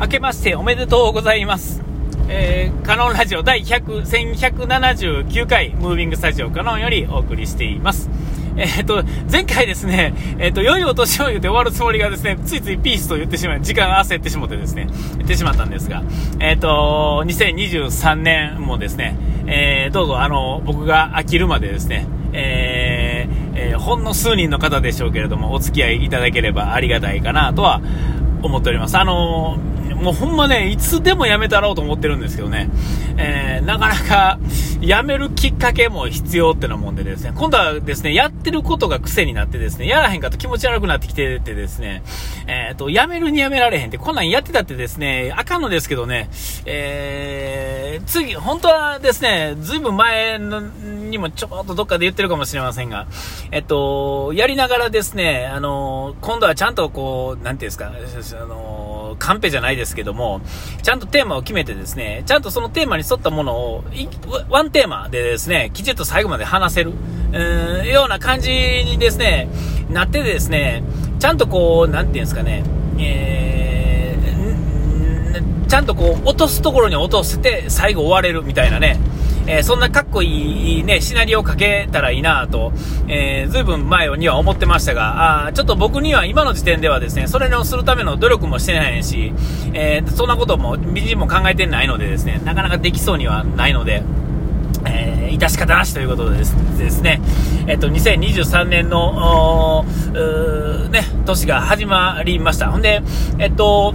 明けましておめでとうございます。えー、カノンラジオ第100、1179回、ムービングスタジオカノンよりお送りしています。えっ、ー、と、前回ですね、えっ、ー、と、良いお年を言って終わるつもりがですね、ついついピースと言ってしまい、時間焦ってしまってですね、言ってしまったんですが、えっ、ー、と、2023年もですね、えどうぞ、あの、僕が飽きるまでですね、ええほんの数人の方でしょうけれども、お付き合いいただければありがたいかなとは思っております。あのもうほんまね、いつでもやめたろうと思ってるんですけどね、えー、なかなかやめるきっかけも必要ってなもんでですね、今度はですね、やってることが癖になってですね、やらへんかと気持ち悪くなってきててですね、えっ、ー、と、やめるにやめられへんって、こんなんやってたってですね、あかんのですけどね、えー、次、本当はですね、ずいぶん前のにもちょっとどっかで言ってるかもしれませんが、えっと、やりながらですね、あの、今度はちゃんとこう、なんていうんですか、あの、カンペじゃないですけども、ちゃんとテーマを決めてですね、ちゃんとそのテーマに沿ったものを、ワンテーマでですね、きちっと最後まで話せる、うん、ような感じにですね、なってですね、ちゃんとこう、なんていうんですかね、えー、ちゃんとこう、落とすところに落とせて、最後終われるみたいなね、えー、そんなかっこいいね、シナリオをかけたらいいなと、えー、ずいぶん前には思ってましたが、あちょっと僕には今の時点ではですね、それをするための努力もしてないし、えー、そんなことも、美人も考えてないのでですね、なかなかできそうにはないので、えー、致し方なしということででですね、えっと、2023年の、ね、年が始まりました。ほんで、えっと、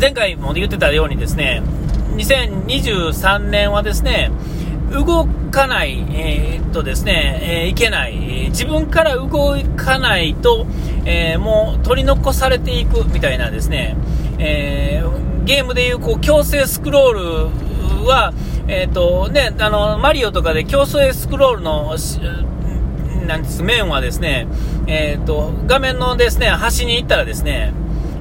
前回も言ってたようにですね、2023年はですね、動かない、えー、っとですね、えー、いけない、自分から動かないと、えー、もう取り残されていくみたいなですね、えゲームでいうこう強制スクロールは、えっとね、あのマリオとかで強制スクロールのなんです面はですね、えっと画面のですね端に行ったらですね、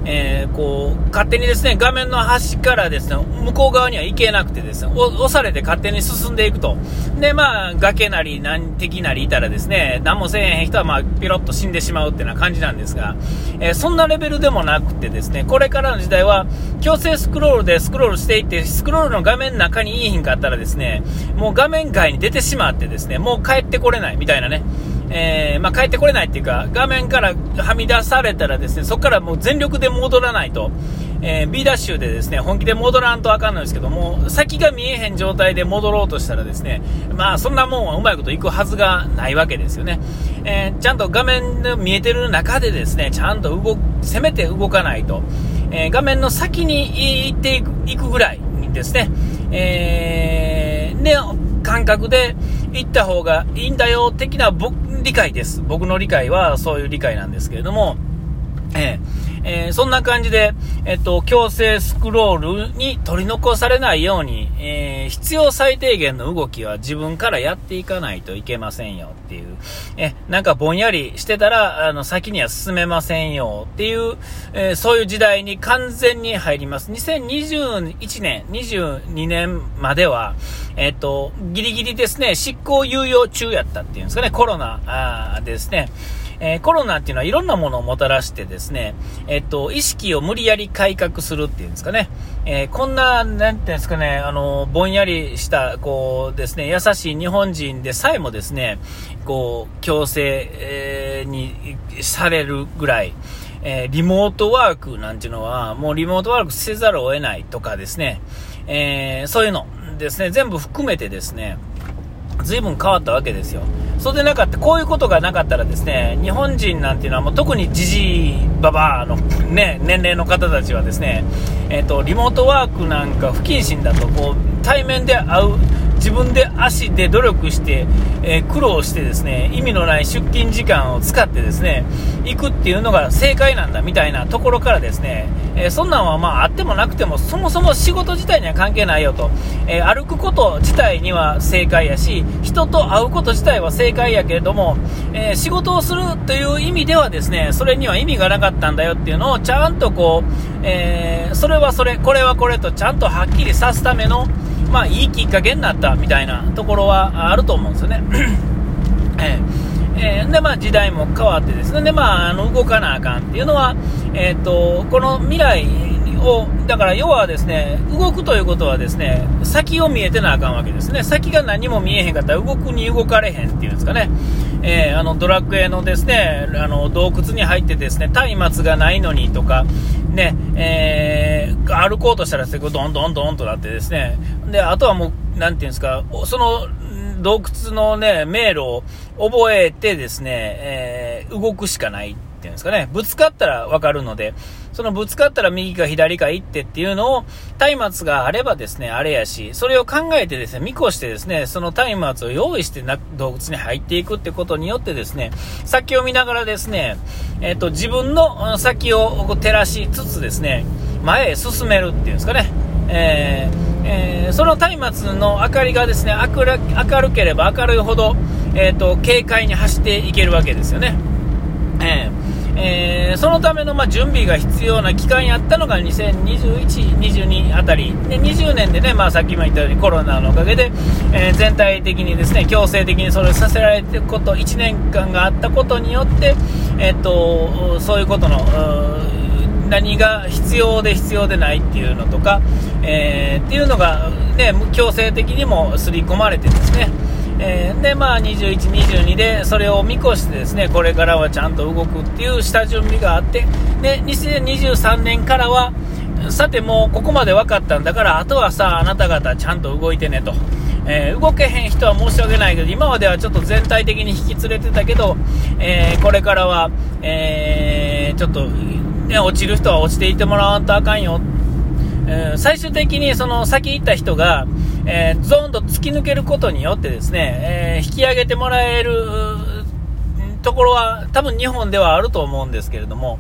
えー、こう、勝手にですね、画面の端からですね、向こう側には行けなくてですね、押されて勝手に進んでいくと。で、まあ、崖なり何敵なりいたらですね、何もせえへん人はまあ、ピロッと死んでしまうっていうような感じなんですが、えー、そんなレベルでもなくてですね、これからの時代は、強制スクロールでスクロールしていって、スクロールの画面の中にいいひんかったらですね、もう画面外に出てしまってですね、もう帰ってこれないみたいなね、えー、まあ、帰ってこれないっていうか、画面からはみ出されたらですね、そこからもう全力で戻らないと、えー、B ダッシュでですね、本気で戻らんとあかんのですけども、先が見えへん状態で戻ろうとしたらですね、まあ、そんなもんはうまいこといくはずがないわけですよね。えー、ちゃんと画面の見えてる中でですね、ちゃんと動、せめて動かないと、え画面の先に行っていくいくぐらいですね、えー、で、感覚で行った方がいいんだよ、的な僕、理解です。僕の理解はそういう理解なんですけれども、えー、えー、そんな感じで、えっと、強制スクロールに取り残されないように、えー、必要最低限の動きは自分からやっていかないといけませんよっていう、え、なんかぼんやりしてたら、あの、先には進めませんよっていう、えそういう時代に完全に入ります。2021年、22年までは、えっと、ギリギリですね、執行猶予中やったっていうんですかね、コロナですね。えー、コロナっていうのはいろんなものをもたらしてですね、えっと、意識を無理やり改革するっていうんですかね、えー、こんな、なんていうんですかね、あの、ぼんやりした、こうですね、優しい日本人でさえもですね、こう、強制、えー、にされるぐらい、えー、リモートワークなんていうのは、もうリモートワークせざるを得ないとかですね、えー、そういうのですね、全部含めてですね、随分変わったわけですよ。そうでなかった、こういうことがなかったらですね、日本人なんていうのはもう特にじじい、ばばのね、年齢の方たちはですね、えっ、ー、と、リモートワークなんか不謹慎だと、こう、対面で会う、自分で足で努力して、えー、苦労してですね、意味のない出勤時間を使ってですね、行くっていうのが正解なんだみたいなところからですね、えー、そんなんはまああってもなくても、そもそも仕事自体には関係ないよと、えー、歩くこと自体には正解やし、人と会うこと自体は正解やけれども、え仕事をするという意味ではですね、それには意味がなかったんだよっていうのをちゃんとこう、えそれはそれ、これはこれとちゃんとはっきりさすための、まあ、いいきっかけになったみたいなところはあると思うんですよね。え、え、で、まあ、時代も変わってですね、で、まあ、あの動かなあかんっていうのは、えーと、この未来を、だから要はですね、動くということはですね、先を見えてなあかんわけですね。先が何も見えへんかったら動くに動かれへんっていうんですかね。えー、あの、ドラッグエのですね、あの、洞窟に入ってですね、松明がないのにとか、ね、えー、歩こうとしたらどんどんどんとなってですね、で、あとはもう、なんていうんですか、その、洞窟のね、迷路を覚えてですね、えー、動くしかないっていうんですかね、ぶつかったらわかるので、そのぶつかったら右か左か行ってっていうのを、松明があればですね、あれやし、それを考えてですね、見越してですね、その松明を用意してな洞窟に入っていくってことによってですね、先を見ながらですね、えっ、ー、と、自分の先を照らしつつですね、前へ進めるっていうんですかね、えーえー、その松明の明かりがですね明る明るければ明るいほど、えーと、軽快に走っていけるわけですよね。えーえー、そのための、ま、準備が必要な期間やったのが2021、22あたり。で20年でね、まあ、さっきも言ったようにコロナのおかげで、えー、全体的にですね強制的にそれをさせられていること1年間があったことによって、えーと、そういうことの何が必要で必要でないっていうのとか、えー、っていうのが、ね、強制的にも刷り込まれてですね、で、まあ、21、22でそれを見越してですね、これからはちゃんと動くっていう下準備があって、で、2023年からは、さてもうここまで分かったんだから、あとはさ、あなた方ちゃんと動いてねと。えー、動けへん人は申し訳ないけど、今まではちょっと全体的に引き連れてたけど、えー、これからは、えー、ちょっと、ね、落ちる人は落ちていってもらわんとあかんよ。え最終的にその先行った人が、えー、ゾーンと突き抜けることによってですね、えー、引き上げてもらえるところは多分日本ではあると思うんですけれども、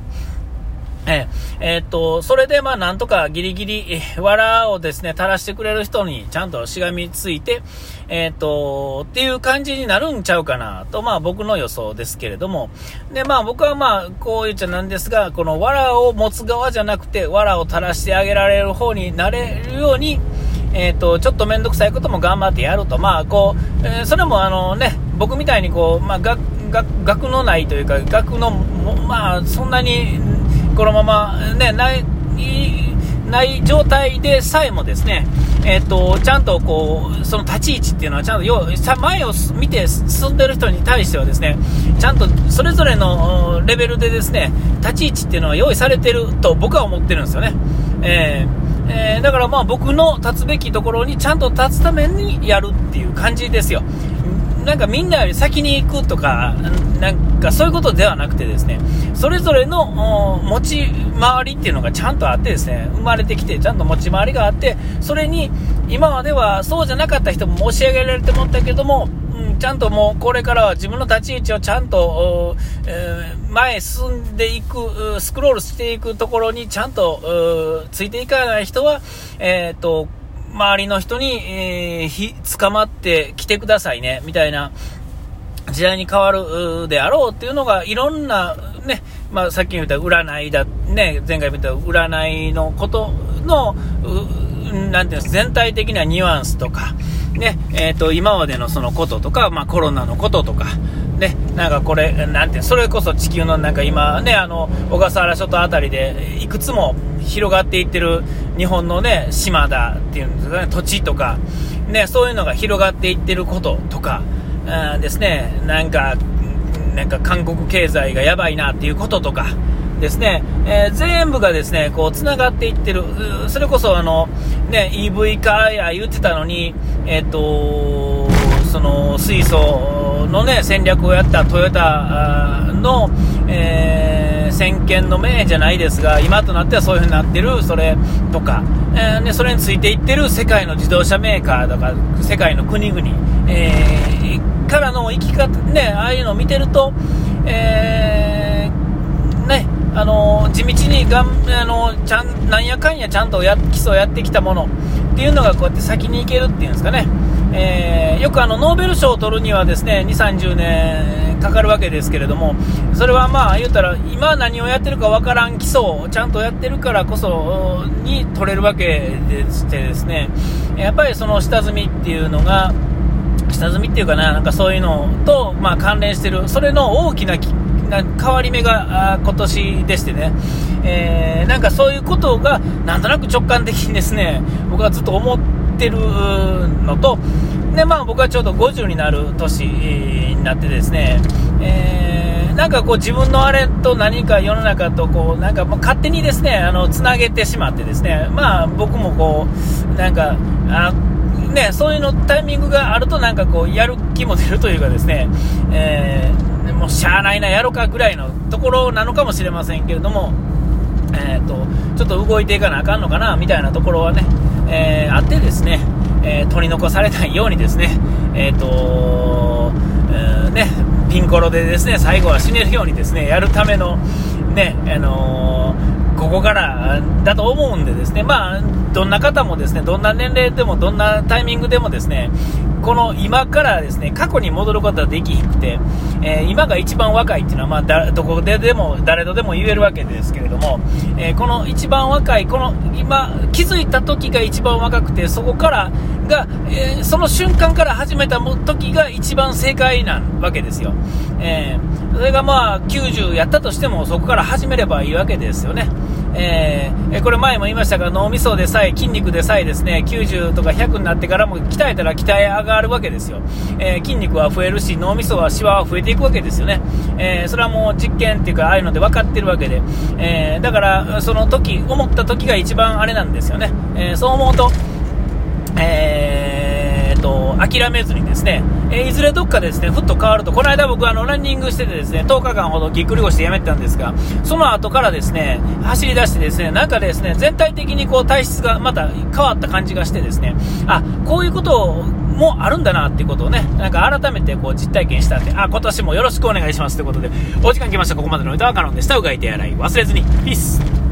え、えー、っと、それでまあなんとかギリギリ、藁をですね、垂らしてくれる人にちゃんとしがみついて、えー、っと、っていう感じになるんちゃうかなと、まあ僕の予想ですけれども、でまあ僕はまあこう言っちゃなんですが、この藁を持つ側じゃなくて、藁を垂らしてあげられる方になれるように、えーと、ちょっと面倒くさいことも頑張ってやると、まあこうえー、それもあの、ね、僕みたいにこう、まあ、学学のないというか、学の、まあ、そんなにこのまま、ね、ないない状態でさえもですね、えーと、ちゃんとこうその立ち位置っていうのはちゃんと前を見て進んでる人に対してはですねちゃんとそれぞれのレベルでですね立ち位置っていうのは用意されてると僕は思ってるんですよね。えーえー、だからまあ僕の立つべきところにちゃんと立つためにやるっていう感じですよ。なんかみんなより先に行くとか、なんかそういうことではなくてですね、それぞれの持ち回りっていうのがちゃんとあってですね、生まれてきてちゃんと持ち回りがあって、それに今まではそうじゃなかった人も申し上げられて思ったけども、うん、ちゃんともうこれからは自分の立ち位置をちゃんと、えー、前進んでいく、スクロールしていくところにちゃんとついていかない人は、えっ、と、周りの人に、えー、捕まって来てくださいね、みたいな時代に変わるであろうっていうのが、いろんな、ね、まあ、さっき言った占いだ、ね、前回言った占いのことの、なんていうんです全体的なニュアンスとか、ね、えっ、ー、と、今までのそのこととか、まあ、コロナのこととか、ね、なんかこれ、なんてそれこそ地球のなんか今ね、あの、小笠原諸島あたりで、いくつも広がっていってる日本のね、島だっていうんですかね、土地とか、ね、そういうのが広がっていってることとか、あですね、なんか、なんか韓国経済がやばいなっていうこととか、ですね、えー、全部がですね、こう、繋がっていってる。それこそあの、ね、EV 化や言ってたのに、えっ、ー、と、その、水素のね、戦略をやったトヨタの、えー、先見の明じゃないですが、今となってはそういう風になってる、それとか、えー、ね、それについていってる世界の自動車メーカーとか、世界の国々、えー、からの生き方、ね、ああいうのを見てると、えー、あの地道にがんあのちゃんなんやかんやちゃんとや基礎をやってきたもの。っていうのがこうやって先に行けるっていうんですかね、えー、よくあのノーベル賞を取るにはですね2、30年かかるわけですけれども、それはまあ言うたら、今何をやってるかわからん基礎をちゃんとやってるからこそに取れるわけでしてですね、やっぱりその下積みっていうのが、下積みっていうかな、なんかそういうのと、まあ、関連してる、それの大きなきっな変わり目が今年でしてね、えー、なんかそういうことがなんとなく直感的にですね僕はずっと思ってるのとで、まあ、僕はちょうど50になる年になってですね、えー、なんかこう自分のあれと何か世の中とこうなんか勝手にですねあのつなげてしまってですね、まあ、僕もこうなんかあね、そういうのタイミングがあるとなんかこうやる気も出るというかですね、えー、もうしゃあないな、やろかぐらいのところなのかもしれませんけれども、えーと、ちょっと動いていかなあかんのかなみたいなところはね、えー、あってですね、えー、取り残されないようにですね、えーとえー、ね、ピンコロでですね最後は死ねるようにですねやるための、ねあのここからだと思うんでですね、まあ、どんな方もですね、どんな年齢でも、どんなタイミングでもですね、この今からですね、過去に戻ることはできなくて、えー、今が一番若いっていうのは、まあ、だどこででも、誰とでも言えるわけですけれども、えー、この一番若い、この今、気づいた時が一番若くて、そこからが、えー、その瞬間から始めた時が一番正解なわけですよ。えそれがまあ、90やったとしても、そこから始めればいいわけですよね。えー、これ前も言いましたが脳みそでさえ筋肉でさえですね90とか100になってからも鍛えたら鍛え上がるわけですよ、えー、筋肉は増えるし脳みそはシワは増えていくわけですよね、えー、それはもう実験っていうかああいうので分かってるわけで、えだからその時思った時が一番あれなんですよね、えそう思うと、えーと諦めずにですねえー、いずれどっかですね、ふっと変わると、この間僕あのランニングしててですね、10日間ほどぎっくり腰でやめてたんですが、その後からですね、走り出してですね、なんかですね、全体的にこう体質がまた変わった感じがしてですね、あ、こういうこともあるんだなっていうことをね、なんか改めてこう実体験したんで、あ、今年もよろしくお願いしますということで、お時間来ました。ここまでの歌はカノンでした。うがい手洗い忘れずに。ピース